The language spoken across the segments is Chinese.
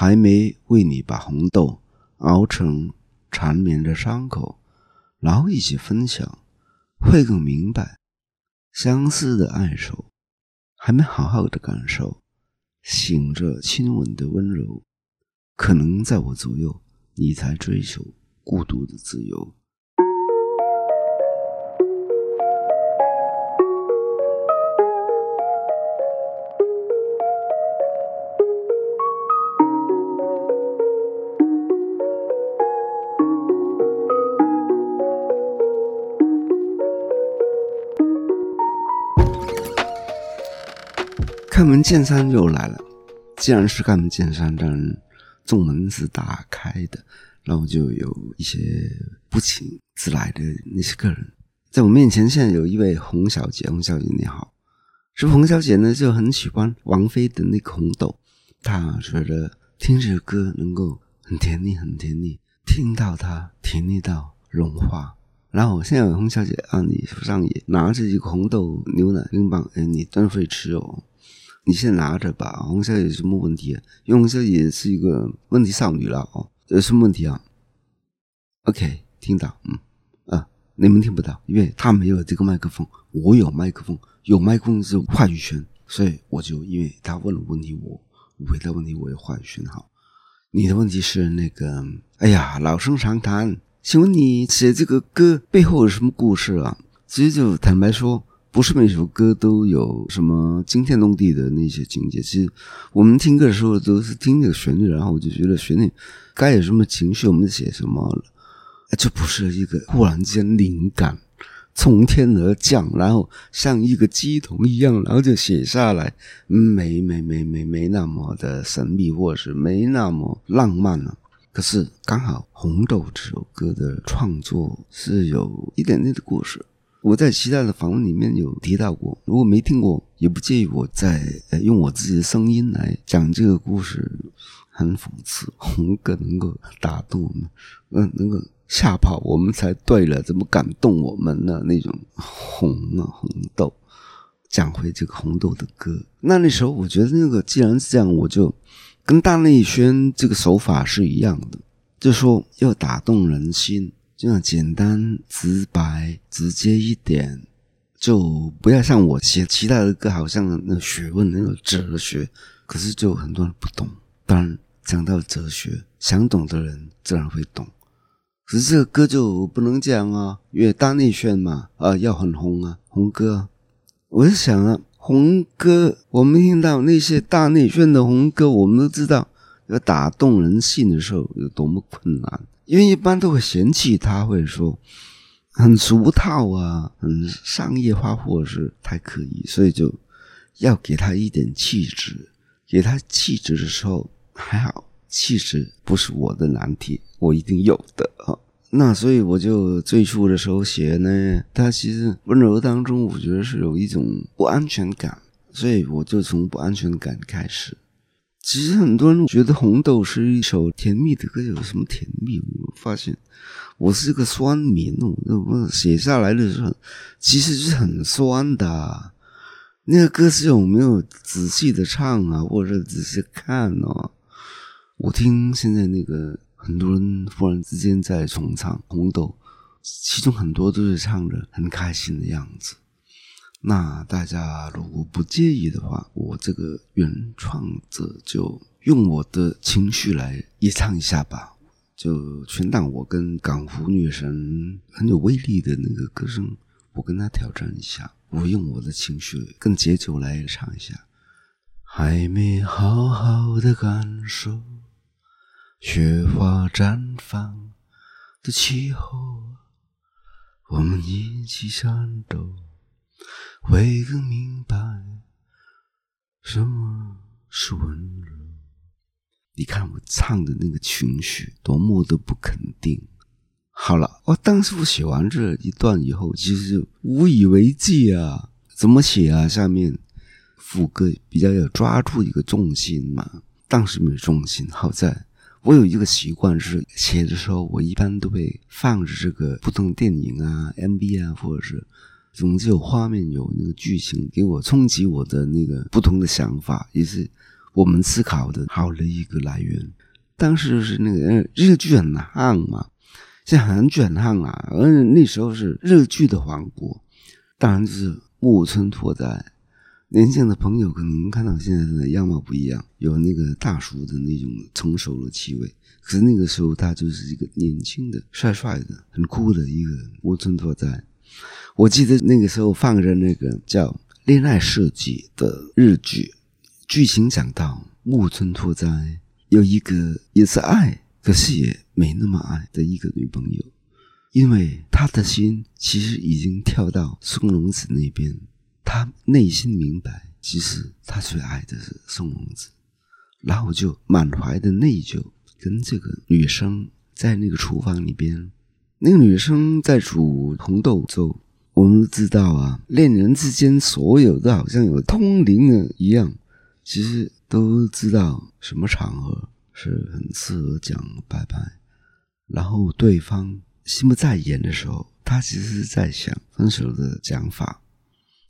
还没为你把红豆熬成缠绵的伤口，然后一起分享，会更明白相思的爱愁，还没好好的感受，醒着亲吻的温柔，可能在我左右，你才追求孤独的自由。开门见山又来了，既然是开门见山，当然众门是打开的，然后就有一些不请自来的那些客人，在我面前现在有一位洪小姐，洪小姐你好，这洪小姐呢就很喜欢王菲的那个红豆，她觉得听这首歌能够很甜蜜，很甜蜜，听到它甜蜜到融化。然后现在洪小姐啊，你手上也拿着一个红豆牛奶冰棒，哎，你真会吃哦。你先拿着吧，红小姐有什么问题？因为红小姐是一个问题少女了哦，有什么问题啊？OK，听到，嗯啊，你们听不到，因为她没有这个麦克风，我有麦克风，有麦克风是话语权，所以我就因为她问了问题，我回答问题我有话语权。好，你的问题是那个，哎呀，老生常谈，请问你写这个歌背后有什么故事啊？其实就坦白说。不是每首歌都有什么惊天动地的那些情节。其实我们听歌的时候都是听那个旋律，然后我就觉得旋律该有什么情绪，我们就写什么了。这不是一个忽然间灵感从天而降，然后像一个鸡同一样，然后就写下来，没没没没没那么的神秘，或者是没那么浪漫了。可是刚好《红豆》这首歌的创作是有一点点的故事。我在其他的访问里面有提到过，如果没听过，也不介意我再用我自己的声音来讲这个故事。很讽刺，红哥能够打动我们，嗯，能够吓跑我们才对了，怎么感动我们呢？那种红啊，红豆。讲回这个红豆的歌，那那时候我觉得那个既然是这样，我就跟大内宣这个手法是一样的，就说要打动人心。这样简单、直白、直接一点，就不要像我写其他的歌，好像那学问、那个哲学，可是就很多人不懂。当然，讲到哲学，想懂的人自然会懂。可是这个歌就不能讲啊，因为大内宣嘛，啊，要很红啊，红歌。我是想啊，红歌，我们听到那些大内宣的红歌，我们都知道要打动人心的时候有多么困难。因为一般都会嫌弃他，或者说很俗套啊，很商业化，或者是太刻意，所以就要给他一点气质。给他气质的时候，还好，气质不是我的难题，我一定有的啊。那所以我就最初的时候写呢，他其实温柔当中，我觉得是有一种不安全感，所以我就从不安全感开始。其实很多人觉得《红豆》是一首甜蜜的歌，有什么甜蜜？我发现我是一个酸民哦，我写下来的时候其实是很酸的。那个歌词有没有仔细的唱啊，或者仔细看哦？我听现在那个很多人忽然之间在重唱《红豆》，其中很多都是唱的很开心的样子。那大家如果不介意的话，我这个原创者就用我的情绪来演唱一下吧，就全当我跟港湖女神很有威力的那个歌声，我跟她挑战一下，我用我的情绪跟节奏来唱一下。还没好好的感受雪花绽放的气候，我们一起颤抖。会更明白什么是温柔。你看我唱的那个情绪多么的不肯定。好了，我当时我写完这一段以后，其实无以为继啊。怎么写啊？下面副歌比较要抓住一个重心嘛。当时没有重心，好在我有一个习惯是写的时候，我一般都会放着这个不同电影啊、MV 啊，或者是。总之有画面有那个剧情给我冲击我的那个不同的想法，也是我们思考的好的一个来源。当时是那个日剧很夯嘛，现在很卷很啊，而那时候是日剧的王国，当然就是木村拓哉。年轻的朋友可能看到现在的样貌不一样，有那个大叔的那种成熟的气味。可是那个时候他就是一个年轻的、帅帅的、很酷的一个木村拓哉。我记得那个时候放着那个叫《恋爱设计》的日剧，剧情讲到木村拓哉有一个也是爱，可是也没那么爱的一个女朋友，因为他的心其实已经跳到松隆子那边。他内心明白，其实他最爱的是松龙子，然后就满怀的内疚，跟这个女生在那个厨房里边，那个女生在煮红豆粥。我们都知道啊，恋人之间所有的好像有通灵的一样，其实都知道什么场合是很适合讲拜拜。然后对方心不在焉的时候，他其实是在想分手的讲法。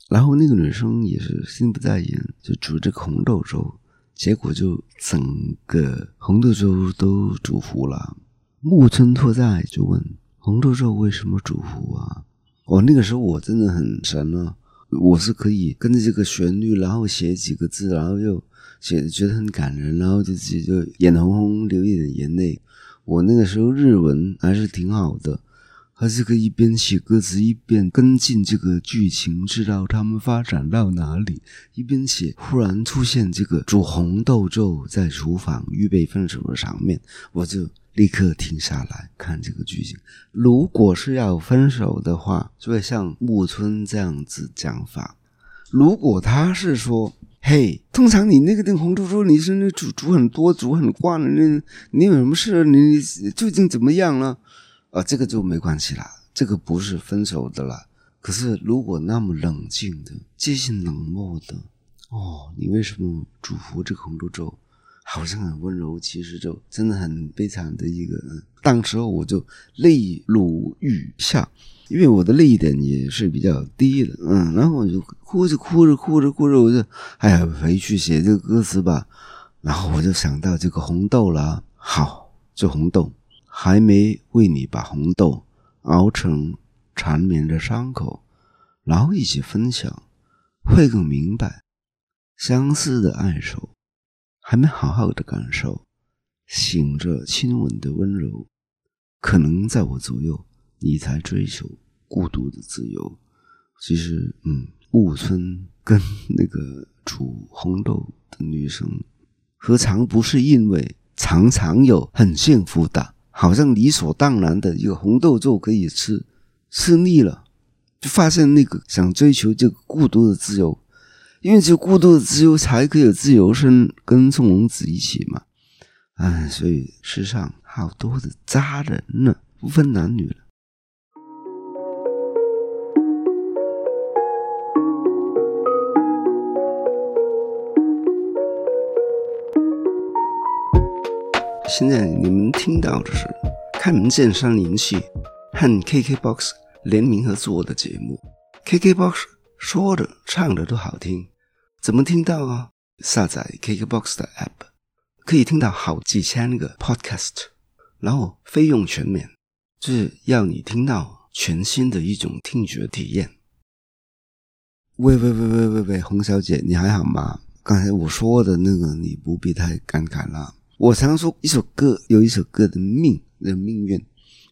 然后那个女生也是心不在焉，就煮这个红豆粥，结果就整个红豆粥都煮糊了。木村拓哉就问：“红豆粥为什么煮糊啊？”哦那个时候我真的很神啊，我是可以跟着这个旋律，然后写几个字，然后又写觉得很感人，然后就自己就眼红红流一点眼泪。我那个时候日文还是挺好的。他这个一边写歌词，一边跟进这个剧情，知道他们发展到哪里。一边写，忽然出现这个煮红豆粥在厨房预备分手的场面，我就立刻停下来看这个剧情。如果是要分手的话，就会像木村这样子讲法。如果他是说：“嘿，通常你那个那红豆粥，你是那煮煮很多、煮很惯了，那你有什么事？你究竟怎么样了？”啊，这个就没关系啦，这个不是分手的啦。可是如果那么冷静的、接近冷漠的，哦，你为什么祝福这个红豆粥？好像很温柔，其实就真的很悲惨的一个。当时候我就泪如雨下，因为我的泪点也是比较低的，嗯，然后我就哭着哭着哭着哭着，我就哎呀，回去写这个歌词吧。然后我就想到这个红豆了，好，这红豆。还没为你把红豆熬成缠绵的伤口，然后一起分享，会更明白相思的爱手，还没好好的感受醒着亲吻的温柔，可能在我左右，你才追求孤独的自由。其实，嗯，木村跟那个煮红豆的女生，何尝不是因为常常有很幸福的？好像理所当然的一个红豆粥可以吃，吃腻了，就发现那个想追求这个孤独的自由，因为只有孤独的自由才可以有自由身跟宋龙子一起嘛，哎，所以世上好多的渣人呢，不分男女了。现在你们听到的是开门见山联系和 KKBOX 联名合作的节目。KKBOX 说的唱的都好听，怎么听到啊？下载 KKBOX 的 App，可以听到好几千个 Podcast，然后费用全免，就是要你听到全新的一种听觉体验。喂喂喂喂喂喂，洪小姐，你还好吗？刚才我说的那个，你不必太感慨了。我常说，一首歌有一首歌的命的命运，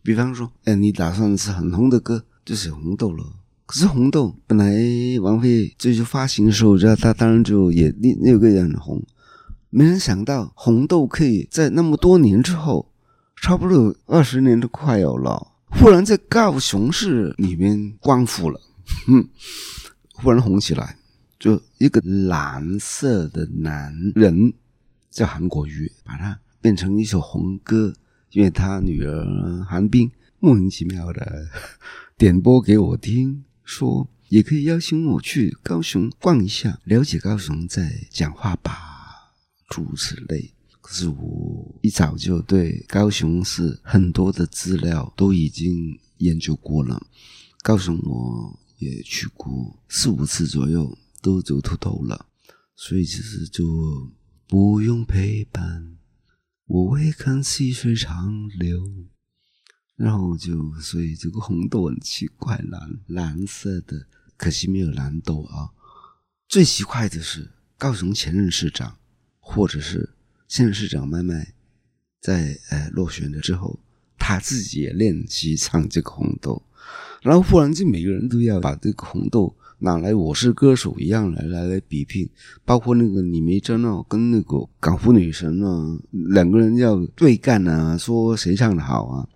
比方说，哎，你打算是很红的歌，就是红豆了。可是红豆本来王菲最初发行的时候，我知道它当然就也那那个也很红，没人想到红豆可以在那么多年之后，差不多二十年都快有了，忽然在高雄市里面光复了，哼，忽然红起来，就一个蓝色的男人。叫韩国瑜，把它变成一首红歌，因为他女儿韩冰莫名其妙的点播给我听，说也可以邀请我去高雄逛一下，了解高雄在讲话吧，诸如此类。可是我一早就对高雄市很多的资料都已经研究过了，高雄我也去过四五次左右，都走秃头了，所以其实就。不用陪伴，我唯看细水长流。然后就所以这个红豆很奇怪，蓝蓝色的，可惜没有蓝豆啊。最奇怪的是，高雄前任市长或者是现任市长麦麦，在呃落选了之后，他自己也练习唱这个红豆，然后忽然间每个人都要把这个红豆哪来《我是歌手》一样来来来比拼，包括那个李梅珍哦，跟那个港府女神啊，两个人要对干啊，说谁唱的好啊。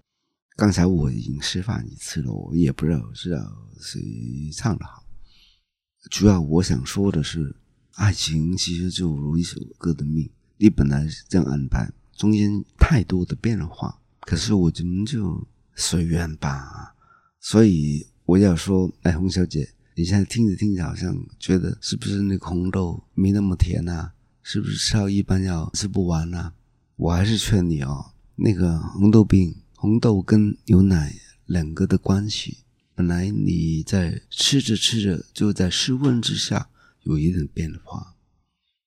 刚才我已经示范一次了，我也不知道知道谁唱的好。主要我想说的是，爱情其实就如一首歌的命，你本来是这样安排，中间太多的变化，可是我们就随缘吧。所以我要说，哎，洪小姐，你现在听着听着，好像觉得是不是那红豆没那么甜啊？是不是吃到一半要吃不完啊？我还是劝你哦，那个红豆冰。红豆跟牛奶两个的关系，本来你在吃着吃着就在室温之下有一点变化。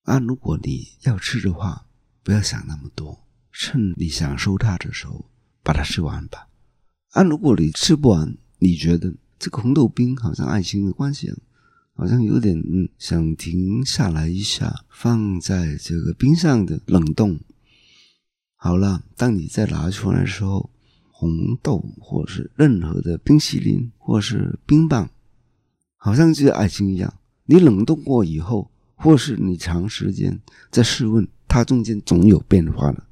啊，如果你要吃的话，不要想那么多，趁你享受它的时候把它吃完吧。啊，如果你吃不完，你觉得这个红豆冰好像爱情的关系，好像有点，想停下来一下，放在这个冰上的冷冻。好了，当你再拿出来的时候。红豆，或是任何的冰淇淋，或是冰棒，好像就是爱情一样。你冷冻过以后，或是你长时间在室温，它中间总有变化的。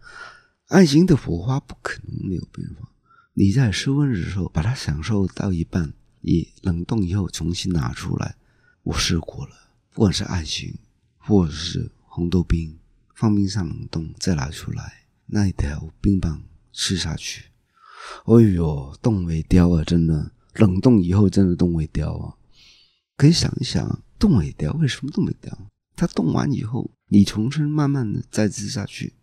爱情的火花不可能没有变化。你在室温的时候把它享受到一半，你冷冻以后重新拿出来，我试过了，不管是爱情，或者是红豆冰，放冰上冷冻再拿出来，那一条冰棒吃下去。哎呦，冻尾雕啊，真的冷冻以后真的冻尾雕啊！可以想一想，冻尾雕为什么冻尾雕？它冻完以后，你重新慢慢的再吃下去。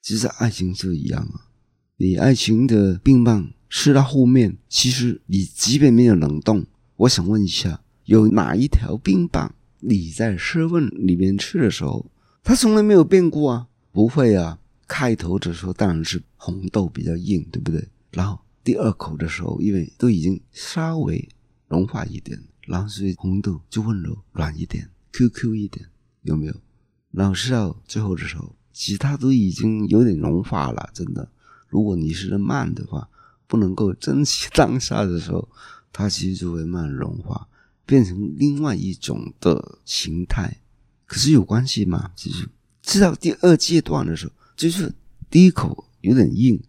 其实爱情就一样啊，你爱情的冰棒吃到后面，其实你即便没有冷冻，我想问一下，有哪一条冰棒你在室温里面吃的时候，它从来没有变过啊？不会啊！开头的时候当然是红豆比较硬，对不对？然后第二口的时候，因为都已经稍微融化一点，然后所以红豆就温柔软一点，Q Q 一点，有没有？然后吃到最后的时候，其他都已经有点融化了，真的。如果你是慢的话，不能够珍惜当下的时候，它其实就会慢慢融化，变成另外一种的形态。可是有关系吗？其实吃到第二阶段的时候，就是第一口有点硬。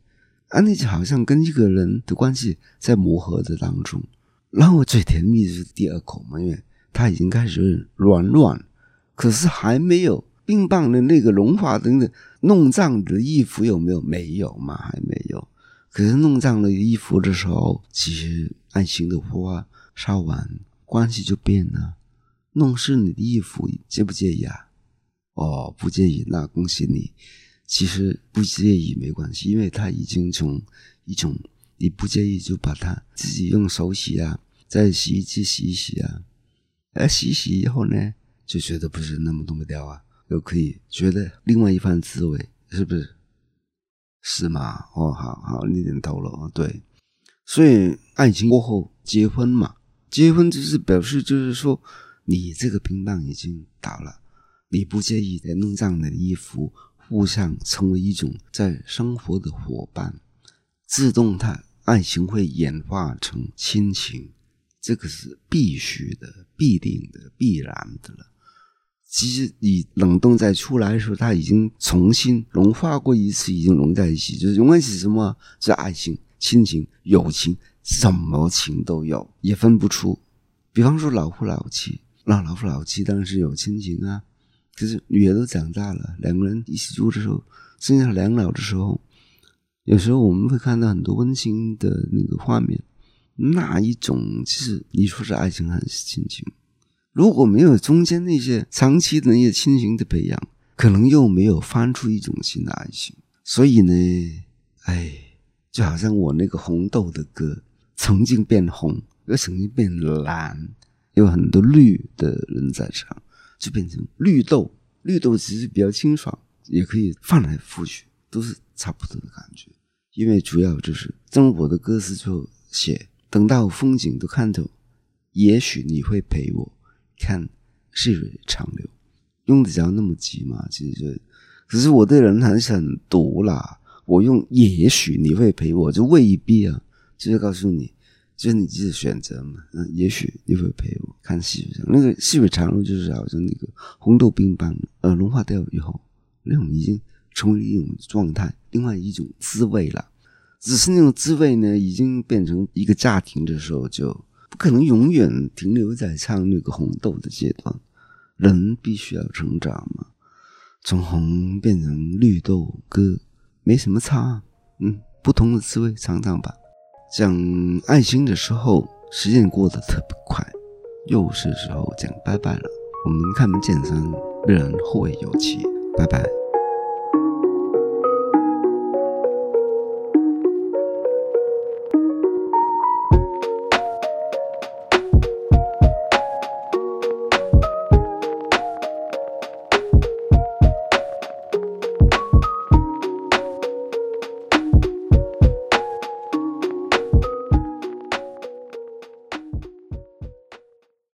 安妮就好像跟一个人的关系在磨合的当中，然后最甜蜜的是第二口嘛，因为它已经开始软软，可是还没有冰棒的那个融化等等，弄脏的衣服有没有？没有嘛，还没有。可是弄脏了衣服的时候，其实爱情的火烧完，关系就变了。弄湿你的衣服，介不介意啊？哦，不介意，那恭喜你。其实不介意没关系，因为他已经从一种你不介意就把它自己用手洗啊，在洗衣机洗一洗啊，哎洗洗以后呢，就觉得不是那么动不掉啊，又可以觉得另外一番滋味，是不是？是吗？哦，好好，你点头了哦，对。所以爱情过后结婚嘛，结婚就是表示就是说你这个冰棒已经倒了，你不介意再弄脏你的衣服。互相成为一种在生活的伙伴，自动态爱情会演化成亲情，这个是必须的、必定的、必然的了。其实你冷冻再出来的时候，它已经重新融化过一次，已经融在一起，就是融在一起什么？是爱情、亲情、友情，什么情都有，也分不出。比方说老夫老妻，那老夫老妻当然是有亲情啊。就是女儿都长大了，两个人一起住的时候，剩下两老的时候，有时候我们会看到很多温馨的那个画面。那一种其实你说是爱情还是亲情？如果没有中间那些长期的那些亲情的培养，可能又没有翻出一种新的爱情。所以呢，哎，就好像我那个红豆的歌，曾经变红，又曾经变蓝，有很多绿的人在唱。就变成绿豆，绿豆其实比较清爽，也可以翻来覆去，都是差不多的感觉。因为主要就是，正如我的歌词就写：“等到风景都看透，也许你会陪我看细水长流。”用得着那么急吗？其实就，可是我对人还是很毒啦。我用“也许你会陪我”，就未必啊，就是告诉你，就是你自己选择嘛。嗯，也许你会陪我看细水长那个细水长流，就是好像那个红豆冰般，呃，融化掉以后，那种已经成为一种状态，另外一种滋味了。只是那种滋味呢，已经变成一个家庭的时候，就不可能永远停留在唱那个红豆的阶段。人必须要成长嘛，从红变成绿豆歌，没什么差。嗯，不同的滋味，尝尝吧。讲爱情的时候，时间过得特别快，又是时候讲拜拜了。我们看不见山，不然后会有期。拜拜。